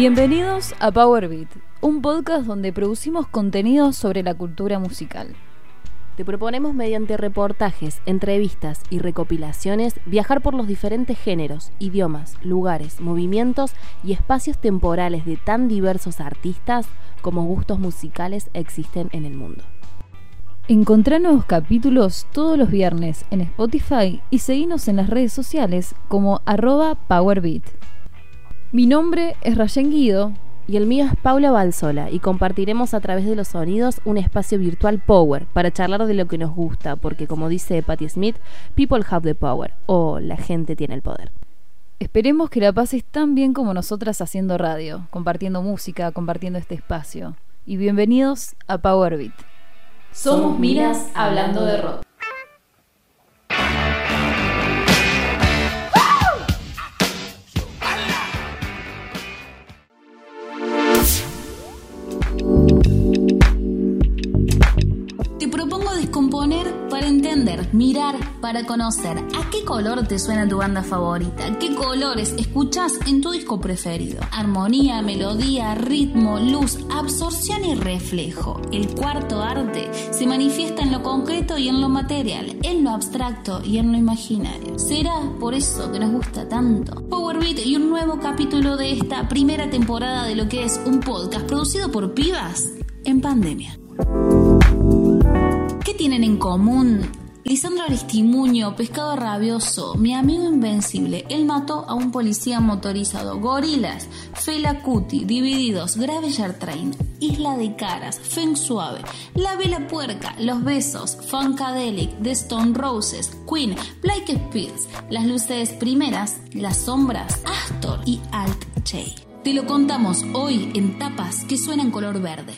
Bienvenidos a Power Beat, un podcast donde producimos contenidos sobre la cultura musical. Te proponemos mediante reportajes, entrevistas y recopilaciones viajar por los diferentes géneros, idiomas, lugares, movimientos y espacios temporales de tan diversos artistas como gustos musicales existen en el mundo. Encontrá nuevos capítulos todos los viernes en Spotify y seguinos en las redes sociales como arroba PowerBeat. Mi nombre es Rayen Guido y el mío es Paula Balsola y compartiremos a través de los sonidos un espacio virtual Power para charlar de lo que nos gusta, porque como dice Patti Smith, people have the power o la gente tiene el poder. Esperemos que la pases tan bien como nosotras haciendo radio, compartiendo música, compartiendo este espacio. Y bienvenidos a Power Beat. Somos Minas hablando de rock. Mirar para conocer. ¿A qué color te suena tu banda favorita? ¿Qué colores escuchas en tu disco preferido? Armonía, melodía, ritmo, luz, absorción y reflejo. El cuarto arte se manifiesta en lo concreto y en lo material, en lo abstracto y en lo imaginario. ¿Será por eso que nos gusta tanto? Power Beat y un nuevo capítulo de esta primera temporada de lo que es un podcast producido por pibas en pandemia. ¿Qué tienen en común? Lisandro Aristimuño, Pescado Rabioso, Mi Amigo Invencible, Él mató a un policía motorizado, Gorilas, Fela Cuti, Divididos, Graveller Train, Isla de Caras, Feng Suave, La Vela Puerca, Los Besos, Funkadelic, The Stone Roses, Queen, Black Spears, Las Luces Primeras, Las Sombras, Astor y Alt J. Te lo contamos hoy en tapas que suenan color verde.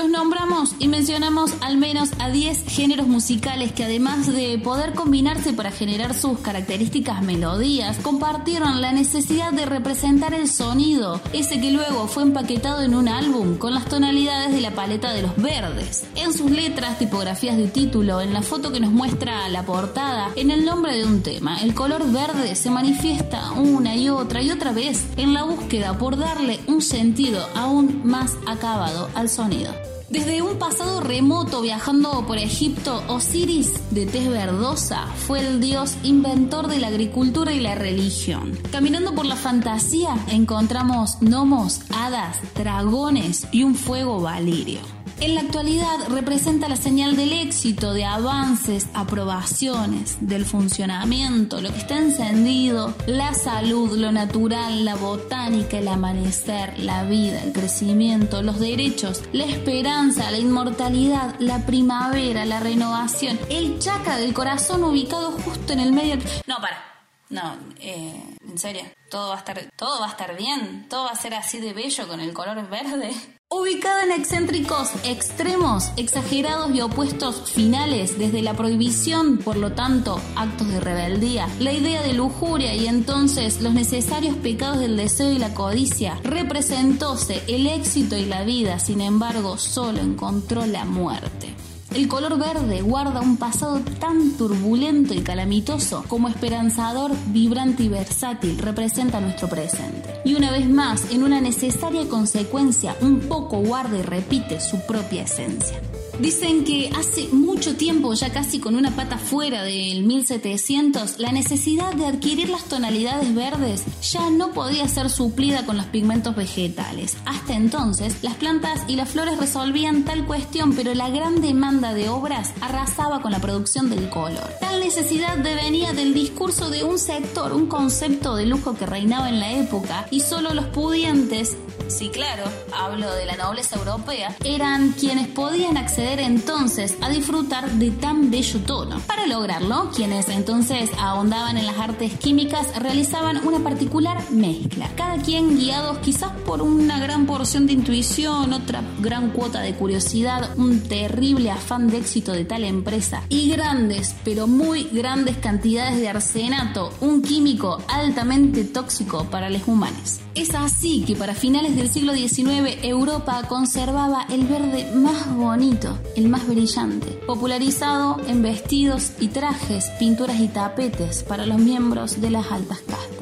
Los nombramos y mencionamos al menos a 10 géneros musicales que además de poder combinarse para generar sus características melodías, compartieron la necesidad de representar el sonido, ese que luego fue empaquetado en un álbum con las tonalidades de la paleta de los verdes. En sus letras, tipografías de título, en la foto que nos muestra la portada, en el nombre de un tema, el color verde se manifiesta una y otra y otra vez en la búsqueda por darle un sentido aún más acabado al sonido. Desde un pasado remoto viajando por Egipto, Osiris de tez verdosa fue el dios inventor de la agricultura y la religión. Caminando por la fantasía encontramos gnomos, hadas, dragones y un fuego valirio. En la actualidad representa la señal del éxito, de avances, aprobaciones, del funcionamiento, lo que está encendido, la salud, lo natural, la botánica, el amanecer, la vida, el crecimiento, los derechos, la esperanza, la inmortalidad, la primavera, la renovación, el chakra del corazón ubicado justo en el medio. No, para. No, eh, en serio, todo va a estar, todo va a estar bien, todo va a ser así de bello con el color verde. Ubicado en excéntricos extremos, exagerados y opuestos finales, desde la prohibición, por lo tanto, actos de rebeldía, la idea de lujuria y entonces los necesarios pecados del deseo y la codicia, representóse el éxito y la vida, sin embargo, solo encontró la muerte. El color verde guarda un pasado tan turbulento y calamitoso como esperanzador, vibrante y versátil representa nuestro presente. Y una vez más, en una necesaria consecuencia, un poco guarda y repite su propia esencia. Dicen que hace mucho tiempo, ya casi con una pata fuera del 1700, la necesidad de adquirir las tonalidades verdes ya no podía ser suplida con los pigmentos vegetales. Hasta entonces, las plantas y las flores resolvían tal cuestión, pero la gran demanda de obras arrasaba con la producción del color. Tal necesidad devenía del discurso de un sector, un concepto de lujo que reinaba en la época, y solo los pudientes sí claro, hablo de la nobleza europea, eran quienes podían acceder entonces a disfrutar de tan bello tono. Para lograrlo, quienes entonces ahondaban en las artes químicas realizaban una particular mezcla, cada quien guiados quizás por una gran porción de intuición, otra gran cuota de curiosidad, un terrible afán de éxito de tal empresa y grandes, pero muy grandes cantidades de arsenato, un químico altamente tóxico para los humanos. Es así que para finales del siglo XIX Europa conservaba el verde más bonito, el más brillante, popularizado en vestidos y trajes, pinturas y tapetes para los miembros de las altas castas.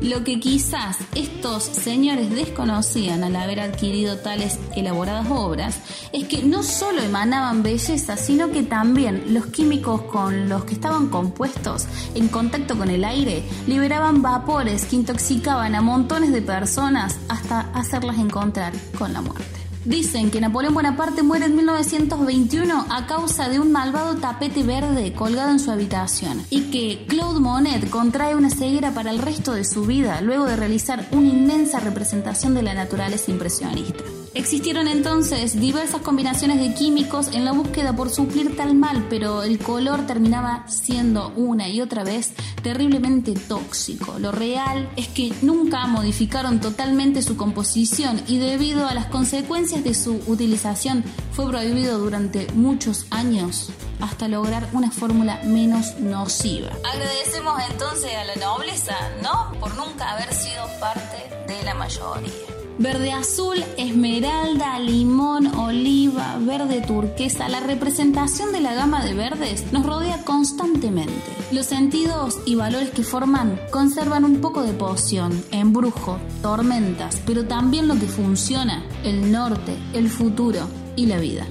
Lo que quizás estos señores desconocían al haber adquirido tales elaboradas obras es que no solo emanaban belleza, sino que también los químicos con los que estaban compuestos en contacto con el aire liberaban vapores que intoxicaban a montones de personas hasta hacerlas encontrar con la muerte. Dicen que Napoleón Bonaparte muere en 1921 a causa de un malvado tapete verde colgado en su habitación y que Claude Monet contrae una ceguera para el resto de su vida luego de realizar una inmensa representación de la naturaleza impresionista. Existieron entonces diversas combinaciones de químicos en la búsqueda por suplir tal mal, pero el color terminaba siendo una y otra vez terriblemente tóxico. Lo real es que nunca modificaron totalmente su composición y debido a las consecuencias de su utilización fue prohibido durante muchos años hasta lograr una fórmula menos nociva. Agradecemos entonces a la nobleza, ¿no? Por nunca haber sido parte de la mayoría. Verde azul, esmeralda, limón, oliva, verde turquesa, la representación de la gama de verdes nos rodea constantemente. Los sentidos y valores que forman conservan un poco de poción, embrujo, tormentas, pero también lo que funciona, el norte, el futuro y la vida.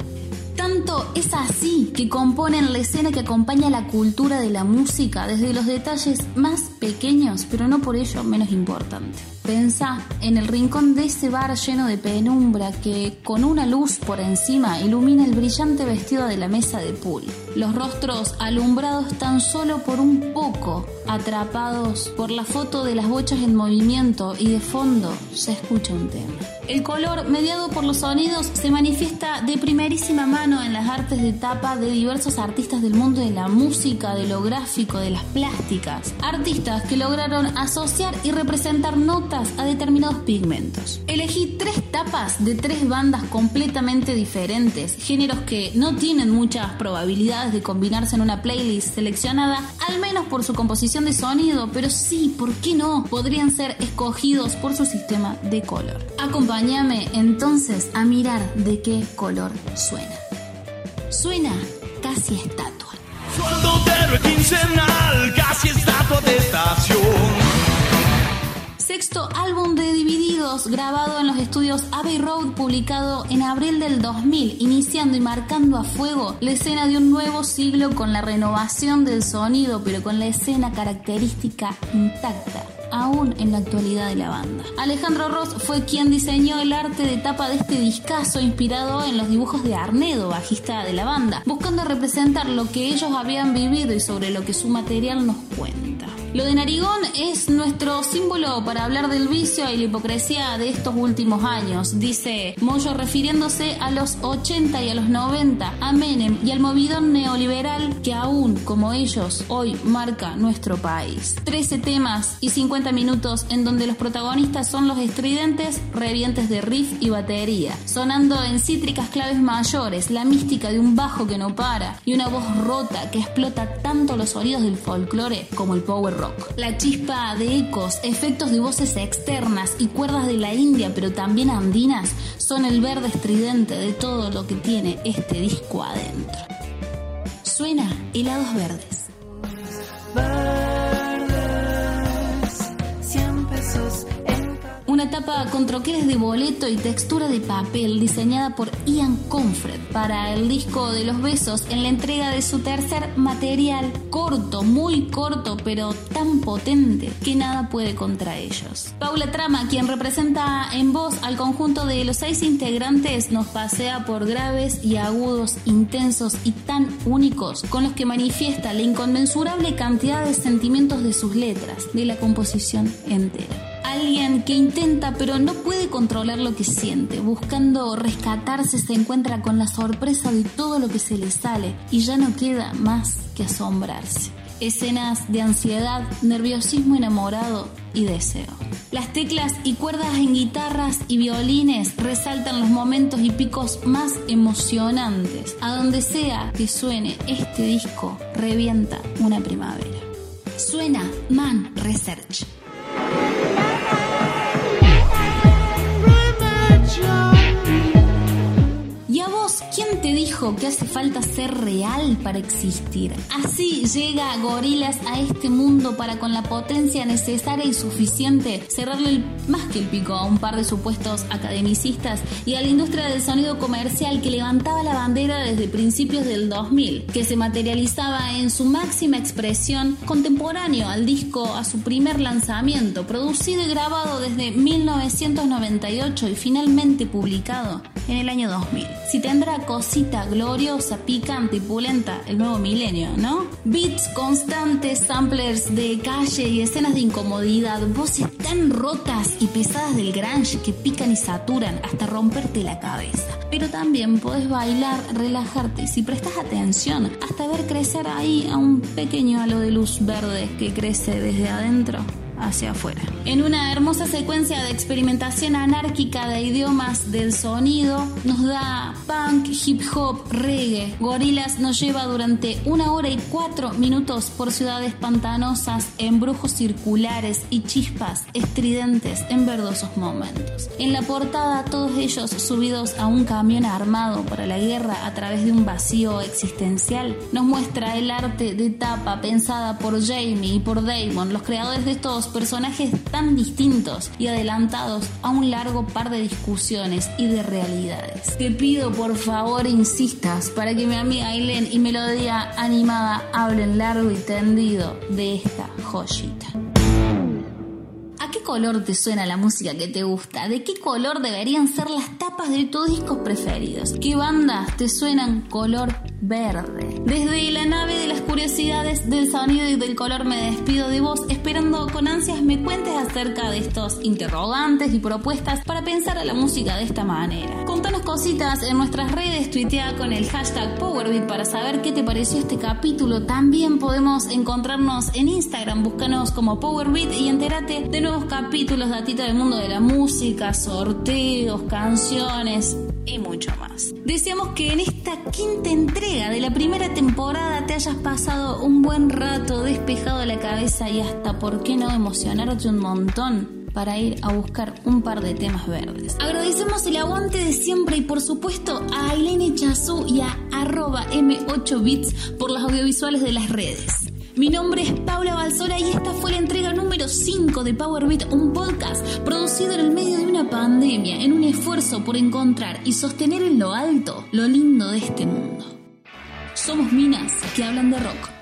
Tanto es así que componen la escena que acompaña la cultura de la música desde los detalles más pequeños, pero no por ello menos importantes. Pensa en el rincón de ese bar lleno de penumbra que, con una luz por encima, ilumina el brillante vestido de la mesa de pool. Los rostros alumbrados tan solo por un poco, atrapados por la foto de las bochas en movimiento y de fondo se escucha un tema. El color, mediado por los sonidos, se manifiesta de primerísima mano en las artes de tapa de diversos artistas del mundo de la música, de lo gráfico, de las plásticas. Artistas que lograron asociar y representar notas a determinados pigmentos. Elegí tres tapas de tres bandas completamente diferentes, géneros que no tienen muchas probabilidades de combinarse en una playlist seleccionada, al menos por su composición de sonido, pero sí, ¿por qué no? Podrían ser escogidos por su sistema de color. Acompáñame entonces a mirar de qué color suena. Suena casi estatua. Sueldo quincenal, casi estatua de estación sexto álbum de Divididos grabado en los estudios Abbey Road publicado en abril del 2000, iniciando y marcando a fuego la escena de un nuevo siglo con la renovación del sonido, pero con la escena característica intacta aún en la actualidad de la banda. Alejandro Ross fue quien diseñó el arte de tapa de este discazo inspirado en los dibujos de Arnedo, bajista de la banda, buscando representar lo que ellos habían vivido y sobre lo que su material nos cuenta. Lo de Narigón es nuestro símbolo para hablar del vicio y la hipocresía de estos últimos años, dice Moyo refiriéndose a los 80 y a los 90, a Menem y al movidón neoliberal que aún, como ellos, hoy marca nuestro país. 13 temas y 50 minutos en donde los protagonistas son los estridentes revientes de riff y batería, sonando en cítricas claves mayores, la mística de un bajo que no para y una voz rota que explota tanto los sonidos del folclore como el power rock. La chispa de ecos, efectos de voces externas y cuerdas de la India, pero también andinas, son el verde estridente de todo lo que tiene este disco adentro. Suena helados verdes. Una tapa con troqueles de boleto y textura de papel diseñada por Ian Comfred para el disco de los besos en la entrega de su tercer material corto, muy corto, pero tan potente que nada puede contra ellos. Paula Trama, quien representa en voz al conjunto de los seis integrantes, nos pasea por graves y agudos intensos y tan únicos con los que manifiesta la inconmensurable cantidad de sentimientos de sus letras, de la composición entera alguien que intenta pero no puede controlar lo que siente. Buscando rescatarse se encuentra con la sorpresa de todo lo que se le sale y ya no queda más que asombrarse. Escenas de ansiedad, nerviosismo enamorado y deseo. Las teclas y cuerdas en guitarras y violines resaltan los momentos y picos más emocionantes. A donde sea que suene este disco, revienta una primavera. Suena Man Research. ¿Quién te dijo que hace falta ser real para existir? Así llega Gorilas a este mundo para con la potencia necesaria y suficiente cerrarle más que el pico a un par de supuestos academicistas y a la industria del sonido comercial que levantaba la bandera desde principios del 2000, que se materializaba en su máxima expresión contemporáneo al disco a su primer lanzamiento, producido y grabado desde 1998 y finalmente publicado en el año 2000. Si tendrá gloriosa, picante y pulenta el nuevo milenio, ¿no? Beats constantes, samplers de calle y escenas de incomodidad, voces tan rotas y pesadas del grunge que pican y saturan hasta romperte la cabeza. Pero también puedes bailar, relajarte y si prestas atención, hasta ver crecer ahí a un pequeño halo de luz verde que crece desde adentro hacia afuera. En una hermosa secuencia de experimentación anárquica de idiomas del sonido, nos da punk, hip hop, reggae. Gorilas nos lleva durante una hora y cuatro minutos por ciudades pantanosas, embrujos circulares y chispas estridentes en verdosos momentos. En la portada, todos ellos subidos a un camión armado para la guerra a través de un vacío existencial, nos muestra el arte de tapa pensada por Jamie y por Damon, los creadores de estos personajes tan distintos y adelantados a un largo par de discusiones y de realidades. Te pido por favor insistas para que mi amiga Aileen y Melodía Animada hablen largo y tendido de esta joyita. ¿A qué color te suena la música que te gusta? ¿De qué color deberían ser las tapas de tus discos preferidos? ¿Qué bandas te suenan color verde? Desde la nave de las curiosidades del sonido y del color me despido de vos, esperando con ansias me cuentes acerca de estos interrogantes y propuestas para pensar a la música de esta manera. Contanos cositas en nuestras redes, tuitea con el hashtag PowerBeat para saber qué te pareció este capítulo. También podemos encontrarnos en Instagram, búscanos como PowerBeat y entérate de nuevos capítulos, datita del mundo de la música, sorteos, canciones y mucho más. Deseamos que en esta quinta entrega de la primera temporada te hayas pasado un buen rato despejado la cabeza y hasta, ¿por qué no emocionarte un montón? para ir a buscar un par de temas verdes. Agradecemos el aguante de siempre y por supuesto a Ailene Chazú y a arroba M8bits por las audiovisuales de las redes. Mi nombre es Paula Balsora y esta fue la entrega número 5 de Power Beat, un podcast producido en el medio de una pandemia, en un esfuerzo por encontrar y sostener en lo alto lo lindo de este mundo. Somos minas que hablan de rock.